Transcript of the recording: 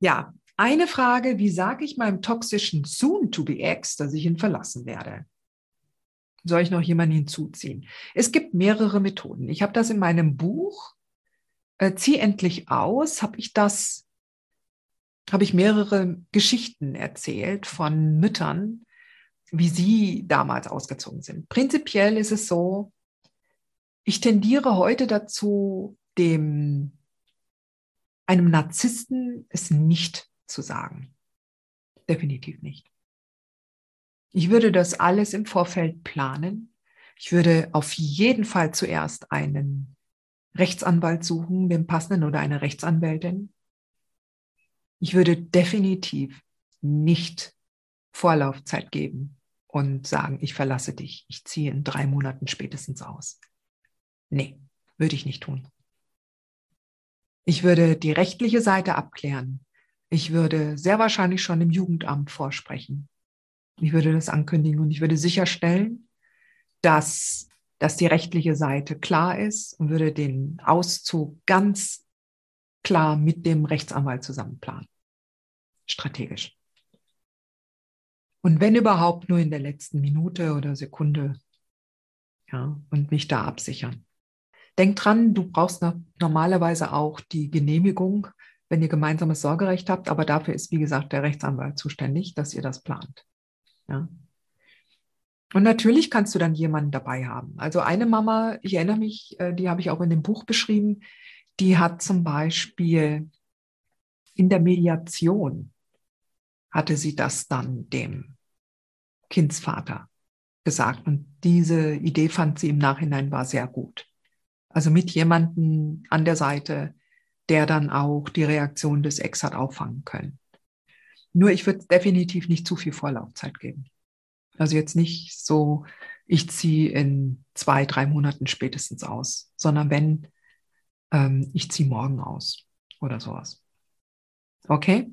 Ja, eine Frage, wie sage ich meinem toxischen Soon-to-be-Ex, dass ich ihn verlassen werde? Soll ich noch jemanden hinzuziehen? Es gibt mehrere Methoden. Ich habe das in meinem Buch äh, Zieh endlich aus, habe ich das, habe ich mehrere Geschichten erzählt von Müttern, wie sie damals ausgezogen sind. Prinzipiell ist es so, ich tendiere heute dazu, dem einem Narzissten es nicht zu sagen. Definitiv nicht. Ich würde das alles im Vorfeld planen. Ich würde auf jeden Fall zuerst einen Rechtsanwalt suchen, den passenden oder eine Rechtsanwältin. Ich würde definitiv nicht Vorlaufzeit geben und sagen, ich verlasse dich, ich ziehe in drei Monaten spätestens aus. Nee, würde ich nicht tun. Ich würde die rechtliche Seite abklären. Ich würde sehr wahrscheinlich schon im Jugendamt vorsprechen. Ich würde das ankündigen und ich würde sicherstellen, dass, dass die rechtliche Seite klar ist und würde den Auszug ganz klar mit dem Rechtsanwalt zusammen planen. Strategisch. Und wenn überhaupt nur in der letzten Minute oder Sekunde, ja, und mich da absichern. Denk dran, du brauchst normalerweise auch die Genehmigung wenn ihr gemeinsames Sorgerecht habt, aber dafür ist, wie gesagt, der Rechtsanwalt zuständig, dass ihr das plant. Ja. Und natürlich kannst du dann jemanden dabei haben. Also eine Mama, ich erinnere mich, äh, die habe ich auch in dem Buch beschrieben, die hat zum Beispiel in der Mediation, hatte sie das dann dem Kindsvater gesagt. Und diese Idee fand sie im Nachhinein war sehr gut. Also mit jemandem an der Seite, der dann auch die Reaktion des Ex hat auffangen können. Nur ich würde definitiv nicht zu viel Vorlaufzeit geben. Also jetzt nicht so, ich ziehe in zwei, drei Monaten spätestens aus, sondern wenn, ähm, ich ziehe morgen aus oder sowas. Okay?